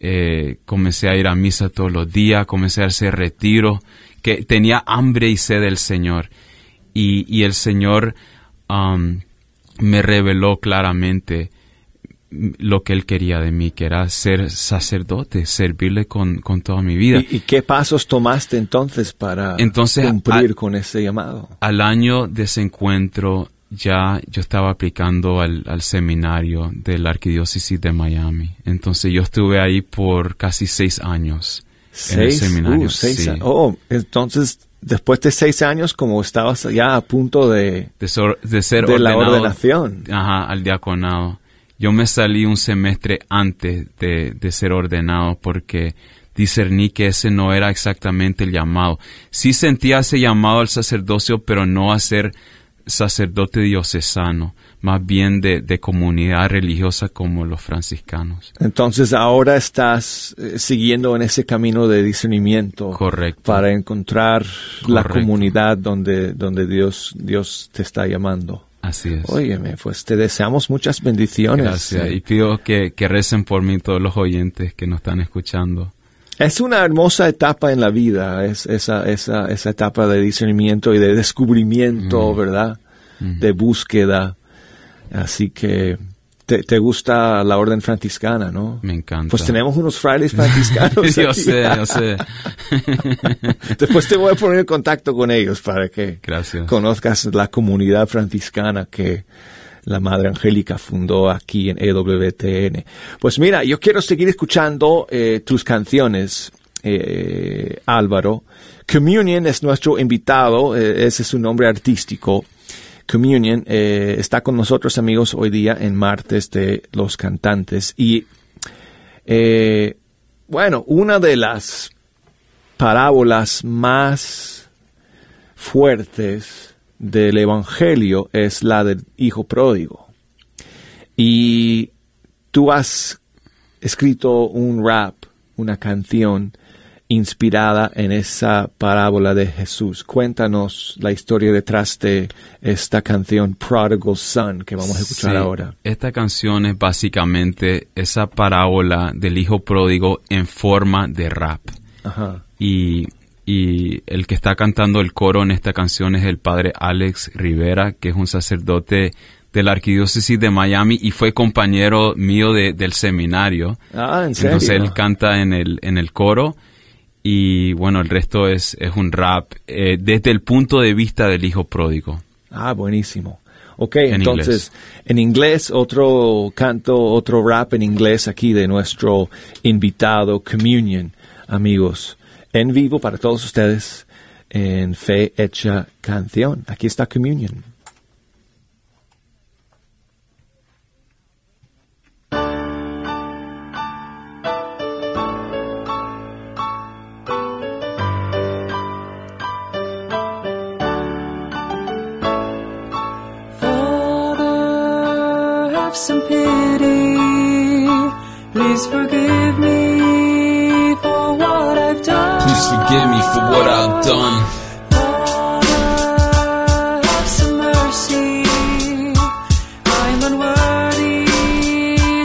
eh, comencé a ir a misa todos los días, comencé a hacer retiro, que tenía hambre y sed del Señor. Y, y el Señor me reveló claramente lo que Él quería de mí, que era ser sacerdote, servirle con, con toda mi vida. ¿Y, y qué pasos tomaste entonces para Entonces, cumplir a- con ese llamado? Al año de ese encuentro ya yo estaba aplicando al, al seminario de la arquidiócesis de Miami. Entonces yo estuve ahí por casi seis años en el Seis, seminario. uh, seis sí. Oh, entonces, después de seis años, como estabas ya a punto de, de, ser de la ordenación. Ajá, al diaconado. Yo me salí un semestre antes de, de ser ordenado porque discerní que ese no era exactamente el llamado. Sí sentía ese llamado al sacerdocio, pero no a ser sacerdote diocesano, más bien de, de comunidad religiosa como los franciscanos. Entonces ahora estás eh, siguiendo en ese camino de discernimiento. Correcto. Para encontrar la comunidad donde, donde Dios, Dios te está llamando. Así es. Óyeme, pues te deseamos muchas bendiciones. Gracias. Y pido que, que recen por mí todos los oyentes que nos están escuchando. Es una hermosa etapa en la vida, es esa, esa, esa etapa de discernimiento y de descubrimiento, ¿verdad? De búsqueda. Así que te, te gusta la orden franciscana, ¿no? Me encanta. Pues tenemos unos frailes franciscanos. yo aquí. sé, yo sé. Después te voy a poner en contacto con ellos para que Gracias. conozcas la comunidad franciscana que la Madre Angélica fundó aquí en EWTN. Pues mira, yo quiero seguir escuchando eh, tus canciones, eh, Álvaro. Communion es nuestro invitado, eh, ese es su nombre artístico. Communion eh, está con nosotros, amigos, hoy día en martes de los cantantes. Y eh, bueno, una de las parábolas más fuertes del Evangelio es la del Hijo Pródigo. Y tú has escrito un rap, una canción inspirada en esa parábola de Jesús. Cuéntanos la historia detrás de esta canción Prodigal Son que vamos a escuchar Sí, ahora. Esta canción es básicamente esa parábola del hijo pródigo en forma de rap. Ajá. Y, y el que está cantando el coro en esta canción es el padre Alex Rivera, que es un sacerdote de la arquidiócesis de Miami y fue compañero mío de- del seminario. Ah, ¿en serio? Entonces él canta en el, en el coro y bueno, el resto es, es un rap eh, desde el punto de vista del hijo pródigo. Ah, buenísimo. Ok, En entonces, en inglés, otro canto, otro rap en inglés aquí de nuestro invitado Communion, amigos, en vivo para todos ustedes, en Fe Hecha Canción. Aquí está Communion. Please forgive me for what I've done. Please forgive me for what I've done. Have some mercy. I'm unworthy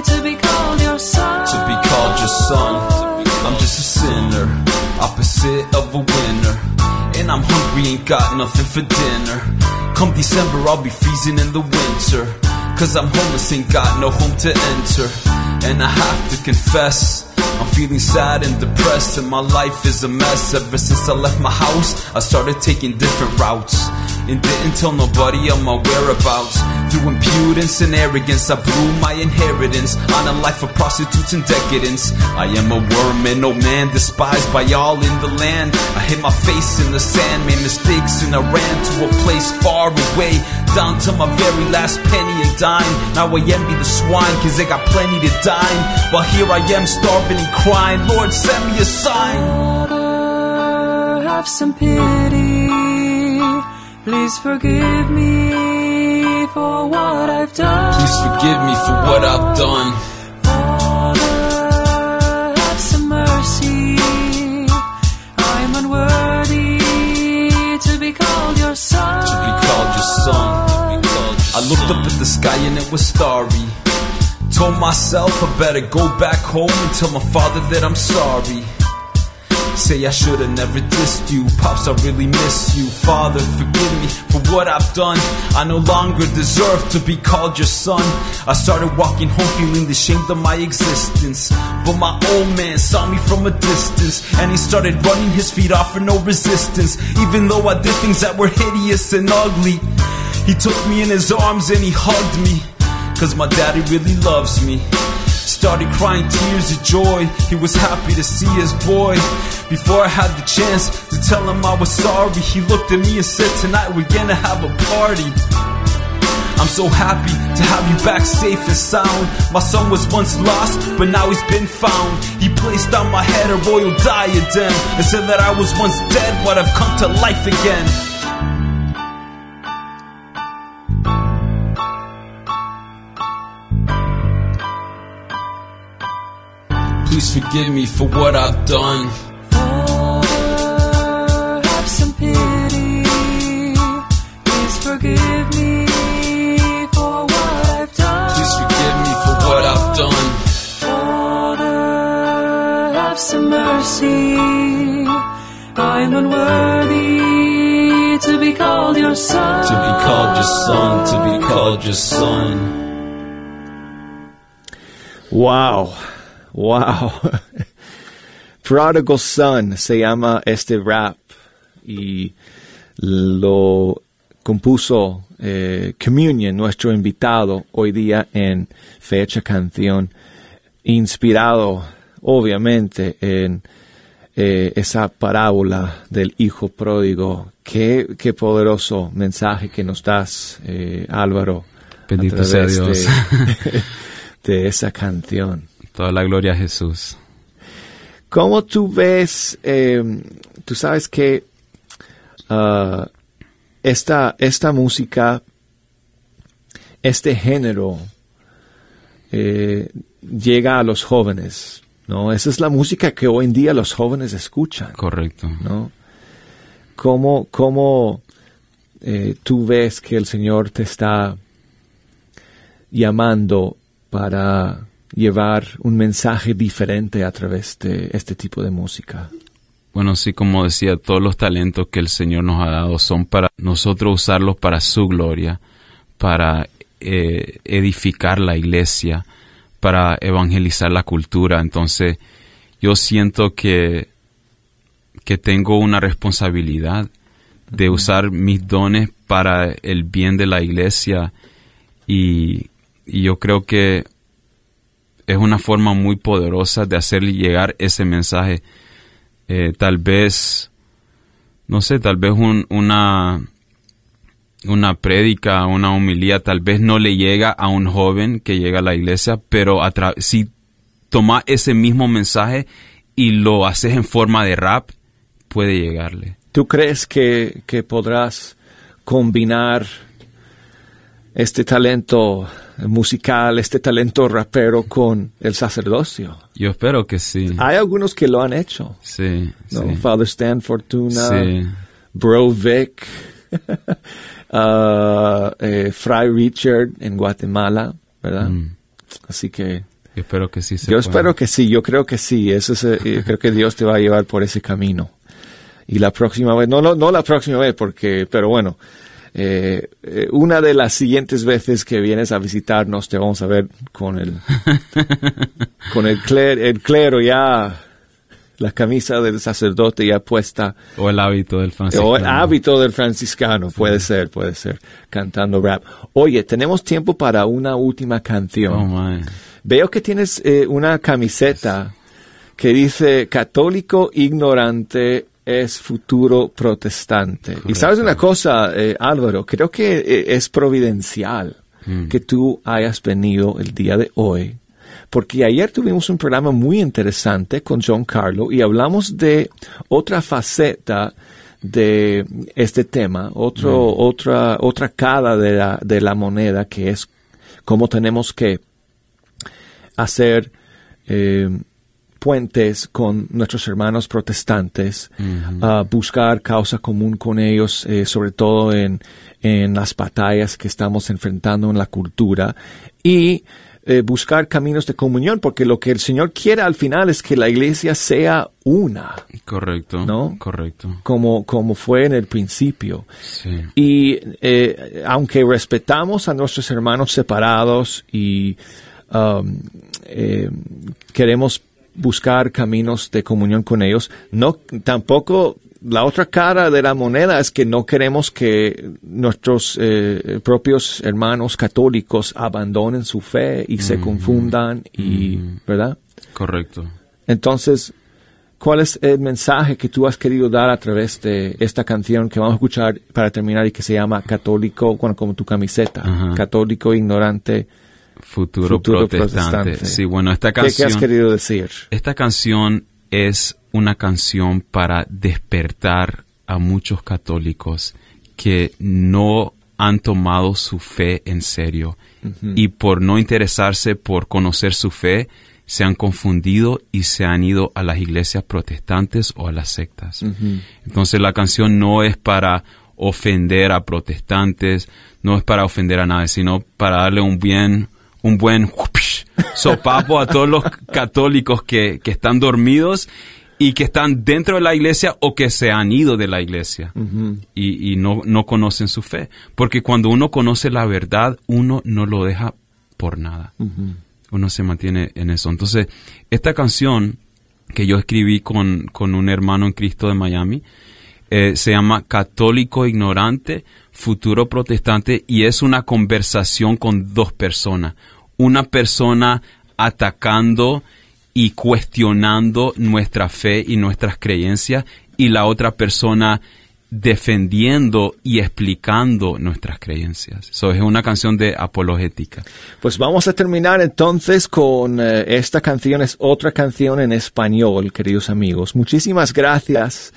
to be called your son. to be called your son. I'm just a sinner, opposite of a winner. And I'm hungry, ain't got nothing for dinner. Come December, I'll be freezing in the winter. Cause I'm homeless, ain't got no home to enter. And I have to confess. I'm feeling sad and depressed, and my life is a mess. Ever since I left my house, I started taking different routes. And didn't tell nobody of my whereabouts. Through impudence and arrogance, I blew my inheritance on a life of prostitutes and decadence. I am a worm and no man despised by all in the land. I hit my face in the sand, made mistakes, and I ran to a place far away, down to my very last penny and dime. Now I envy the swine, cause they got plenty to dine. While here I am starving and crying, Lord, send me a sign. Have some pity. Please forgive me for what I've done. Please forgive me for what I've done. Father, have some mercy. I'm unworthy to be called your son. to be called your son. I looked up at the sky and it was starry. Told myself I better go back home and tell my father that I'm sorry. Say I should've never dissed you, pops. I really miss you, father. Forgive me for what I've done. I no longer deserve to be called your son. I started walking home feeling ashamed of my existence, but my old man saw me from a distance and he started running his feet off for no resistance. Even though I did things that were hideous and ugly, he took me in his arms and he hugged me. Cause my daddy really loves me. Started crying tears of joy. He was happy to see his boy. Before I had the chance to tell him I was sorry, he looked at me and said, Tonight we're gonna have a party. I'm so happy to have you back safe and sound. My son was once lost, but now he's been found. He placed on my head a royal diadem and said that I was once dead, but I've come to life again. Please forgive me for what I've done. Father, have some pity. Please forgive me for what I've done. Please forgive me for what I've done. Father, have some mercy. I'm unworthy to be called your son. To be called your son, to be called your son. Wow, wow. Prodigal Son se llama este rap y lo compuso eh, Communion, nuestro invitado hoy día en Fecha Canción, inspirado obviamente en eh, esa parábola del hijo pródigo. Qué, qué poderoso mensaje que nos das, eh, Álvaro. a Bendito sea Dios. De, de esa canción. Toda la gloria a Jesús. ¿Cómo tú ves, eh, tú sabes que ah, esta, esta música, este género, eh, llega a los jóvenes, ¿no? Esa es la música que hoy en día los jóvenes escuchan. Correcto. ¿no? ¿Cómo, cómo eh, tú ves que el Señor te está llamando para llevar un mensaje diferente a través de este tipo de música? bueno, sí, como decía, todos los talentos que el Señor nos ha dado son para nosotros usarlos para su gloria, para eh, edificar la iglesia, para evangelizar la cultura. Entonces, yo siento que, que tengo una responsabilidad de usar mis dones para el bien de la iglesia y, y yo creo que es una forma muy poderosa de hacerle llegar ese mensaje. Eh, tal vez, no sé, tal vez un- una, una prédica, una homilía, tal vez no le llega a un joven que llega a la iglesia, pero si toma ese mismo mensaje y lo haces en forma de rap, puede llegarle. ¿Tú crees que, que podrás combinar este talento musical, este talento rapero con el sacerdocio? Yo espero que sí. Hay algunos que lo han hecho. Sí, ¿no? sí. Father Stan Fortuna, Sí. Bro Vic, ah, eh, Fry Richard en Guatemala, ¿verdad? Mm. Así que Yo espero que sí se yo pueda. espero que sí, yo creo que sí, eso es, eh, yo creo que Dios te va a llevar por ese camino. Y la próxima vez, no, no, no la próxima vez, porque, pero bueno, eh, eh, una de las siguientes veces que vienes a visitarnos te vamos a ver con el, con el, cler- el clero ya, la camisa del sacerdote ya puesta. O el hábito del franciscano. O el hábito del franciscano, puede ser, puede ser, cantando rap. Oye, tenemos tiempo para una última canción. Oh, my. Veo que tienes eh, una camiseta que dice católico ignorante es futuro protestante. Y sabes una cosa, eh, Álvaro, creo que eh, es providencial Mm. que tú hayas venido el día de hoy, porque ayer tuvimos un programa muy interesante con John Carlo y hablamos de otra faceta de este tema, otro, Mm. otra, otra cara de la, de la moneda que es cómo tenemos que hacer eh, puentes con nuestros hermanos protestantes, buscar causa común con ellos, eh, sobre todo en, en las batallas que estamos enfrentando en la cultura y eh, buscar caminos de comunión, porque lo que el Señor quiere al final es que la iglesia sea una, Correcto. ¿No? Correcto. como, como fue en el principio. Sí. Y eh, aunque respetamos a nuestros hermanos separados y um, queremos buscar caminos de comunión con ellos, no tampoco la otra cara de la moneda es que no queremos que nuestros eh, propios hermanos católicos abandonen su fe y se confundan y, ¿verdad? Correcto. Entonces, ¿cuál es el mensaje que tú has querido dar a través de esta canción que vamos a escuchar para terminar y que se llama Católico, bueno, como tu camiseta, Ajá. Católico ignorante? Futuro, Futuro protestante. protestante. Sí, bueno, esta ¿Qué- qué has canción. querido decir? Esta canción es una canción para despertar a muchos católicos que no han tomado su fe en serio y por no interesarse por conocer su fe se han confundido y se han ido a las iglesias protestantes o a las sectas. Entonces la canción no es para ofender a protestantes, no es para ofender a nadie, sino para darle un bien, un buen sopapo a todos los católicos que, que están dormidos y que están dentro de la iglesia o que se han ido de la iglesia y, y no, no conocen su fe. Porque cuando uno conoce la verdad, uno no lo deja por nada. Uno se mantiene en eso. Entonces, esta canción que yo escribí con, con un hermano en Cristo de Miami, eh, se llama Católico Ignorante, Futuro Protestante, y es una conversación con dos personas. Una persona atacando y cuestionando nuestra fe y nuestras creencias, y la otra persona defendiendo y explicando nuestras creencias. So, es una canción de apologética. Pues vamos a terminar entonces con eh, esta canción, es otra canción en español, queridos amigos. Muchísimas gracias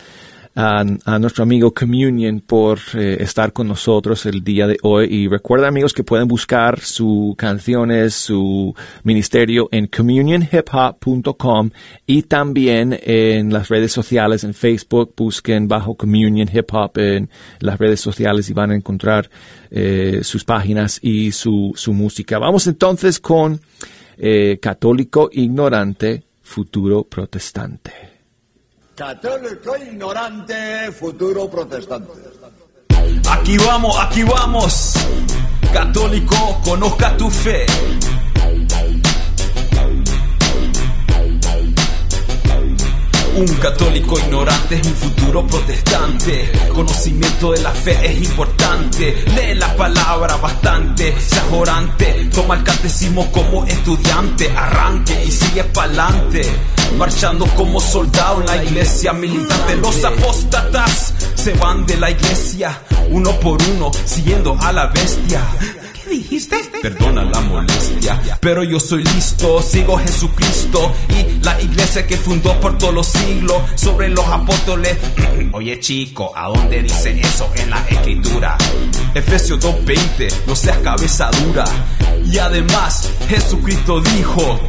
a, nuestro amigo Communion por eh, estar con nosotros el día de hoy. Y recuerden amigos que pueden buscar sus canciones, su ministerio en communionhiphop.com y también en las redes sociales, en Facebook, busquen bajo Communion Hip Hop en las redes sociales y van a encontrar eh, sus páginas y su, su música. Vamos entonces con eh, Católico Ignorante, Futuro Protestante. Católico ignorante, futuro protestante. Aquí vamos, aquí vamos. Católico, conozca tu fe. Un católico ignorante es un futuro protestante. Conocimiento de la fe es importante. Lee la palabra bastante. Sea orante. Toma el catecismo como estudiante. Arranque y sigue pa'lante. Marchando como soldado en la iglesia militante. Los apóstatas se van de la iglesia uno por uno, siguiendo a la bestia. ¿Qué dijiste? Perdona la molestia, pero yo soy listo, sigo Jesucristo y iglesia que fundó por todos los siglos sobre los apóstoles. Oye chico, ¿a dónde dice eso en la escritura? Efesios 2.20, no seas cabeza dura. Y además, Jesucristo dijo,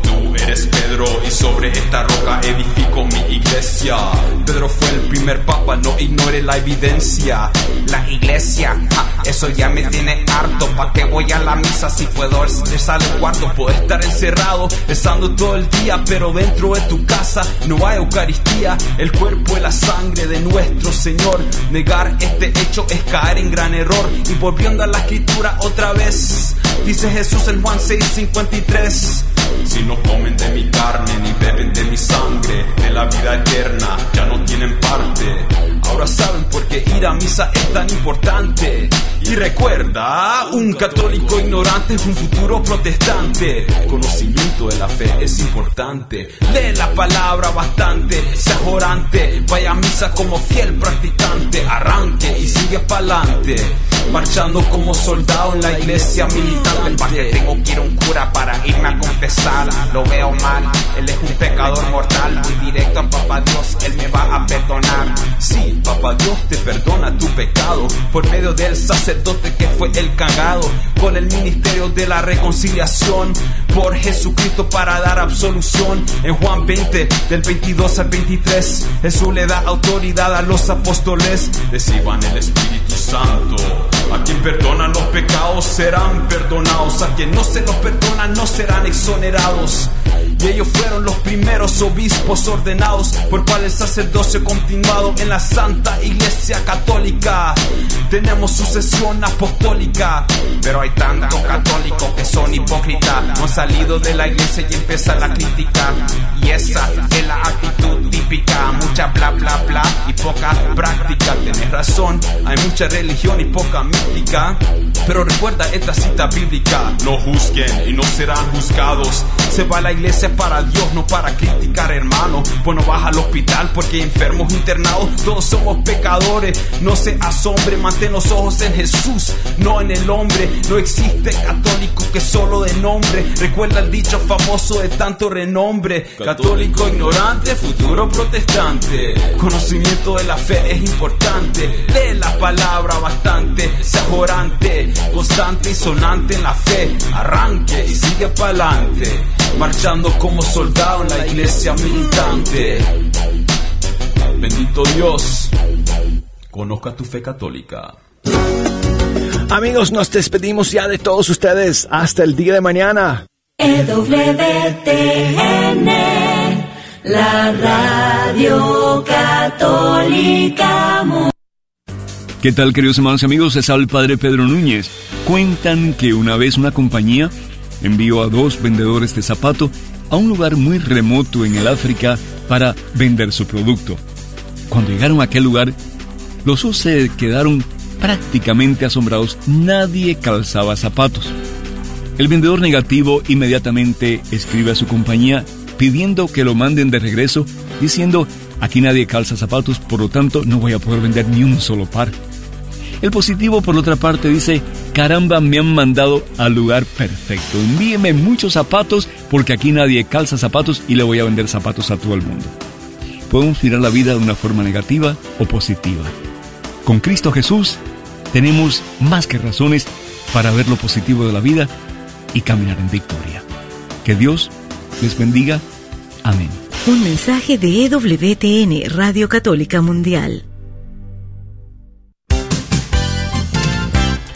eres Pedro y sobre esta roca edifico mi iglesia. Pedro fue el primer papa, no ignore la evidencia. La iglesia, ja, eso ya me tiene harto. ¿Pa' qué voy a la misa si puedo estar al cuarto? Puedo estar encerrado, rezando todo el día, pero dentro de tu casa no hay Eucaristía. El cuerpo y la sangre de nuestro Señor. Negar este hecho es caer en gran error. Y volviendo a la escritura otra vez, dice Jesús en Juan 6:53. Si no comen de mi carne ni beben de mi sangre, de la vida eterna ya no tienen parte. Ahora saben por qué ir a misa es tan importante. Y recuerda, un católico ignorante es un futuro protestante. Conocimiento de la fe es importante. Lee la palabra bastante, sea orante. Vaya a misa como fiel practicante. Arranque y sigue pa'lante. Marchando como soldado en la iglesia militante. ¿Para que tengo que ir a un cura para irme a confesar? Lo veo mal, él es un pecador mortal. Voy directo a Papá Dios, él me va a perdonar. Sí, Papá Dios te perdona tu pecado por medio del sacerdote que fue el cagado. Con el ministerio de la reconciliación por Jesucristo para dar absolución. En Juan 20, del 22 al 23, Jesús le da autoridad a los apóstoles. Reciban el Espíritu Santo. A quien perdonan los pecados serán perdonados. A quien no se los perdona no serán exonerados. Y ellos fueron los primeros obispos ordenados por cual el sacerdocio continuado en la Santa Iglesia Católica. Tenemos sucesión apostólica, pero hay tantos católicos que son hipócritas. No han salido de la iglesia y empieza la crítica. Y esa es la actitud típica. Mucha bla bla bla y poca práctica. Tienes razón, hay mucha religión y poca mística. Pero recuerda esta cita bíblica: No juzguen y no serán juzgados. Se va a la iglesia para Dios, no para criticar, hermano. Pues no vas al hospital porque enfermos internados. Todos somos pecadores. No se asombre, mantén los ojos en Jesús, no en el hombre. No existe católico que solo de nombre. Recuerda el dicho famoso de tanto renombre: Católico ignorante, futuro protestante. Conocimiento de la fe es importante. Lee la palabra bastante, sea orante, constante y sonante en la fe. Arranque y sigue pa'lante marchando como soldado en la iglesia militante. Bendito Dios, conozca tu fe católica. Amigos, nos despedimos ya de todos ustedes. Hasta el día de mañana. EWTN, la radio católica. ¿Qué tal, queridos hermanos y amigos? Es el padre Pedro Núñez. Cuentan que una vez una compañía envió a dos vendedores de zapato a un lugar muy remoto en el África para vender su producto. Cuando llegaron a aquel lugar, los dos se quedaron prácticamente asombrados. Nadie calzaba zapatos. El vendedor negativo inmediatamente escribe a su compañía pidiendo que lo manden de regreso, diciendo, aquí nadie calza zapatos, por lo tanto no voy a poder vender ni un solo par. El positivo, por otra parte, dice, caramba, me han mandado al lugar perfecto. Envíeme muchos zapatos porque aquí nadie calza zapatos y le voy a vender zapatos a todo el mundo. Podemos mirar la vida de una forma negativa o positiva. Con Cristo Jesús tenemos más que razones para ver lo positivo de la vida y caminar en victoria. Que Dios les bendiga. Amén. Un mensaje de EWTN, Radio Católica Mundial.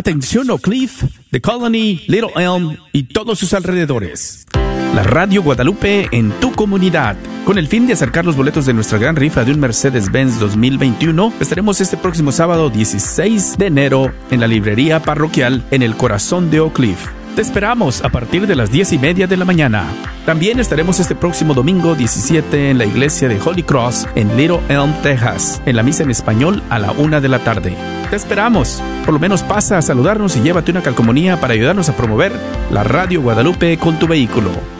Atención Oak Cliff, The Colony, Little Elm y todos sus alrededores. La Radio Guadalupe en tu comunidad. Con el fin de acercar los boletos de nuestra gran rifa de un Mercedes-Benz 2021, estaremos este próximo sábado 16 de enero en la librería parroquial en el corazón de Oak. Te esperamos a partir de las 10 y media de la mañana. También estaremos este próximo domingo 17 en la iglesia de Holy Cross en Little Elm, Texas, en la misa en español a la una de la tarde. Te esperamos. Por lo menos pasa a saludarnos y llévate una calcomanía para ayudarnos a promover la Radio Guadalupe con tu vehículo.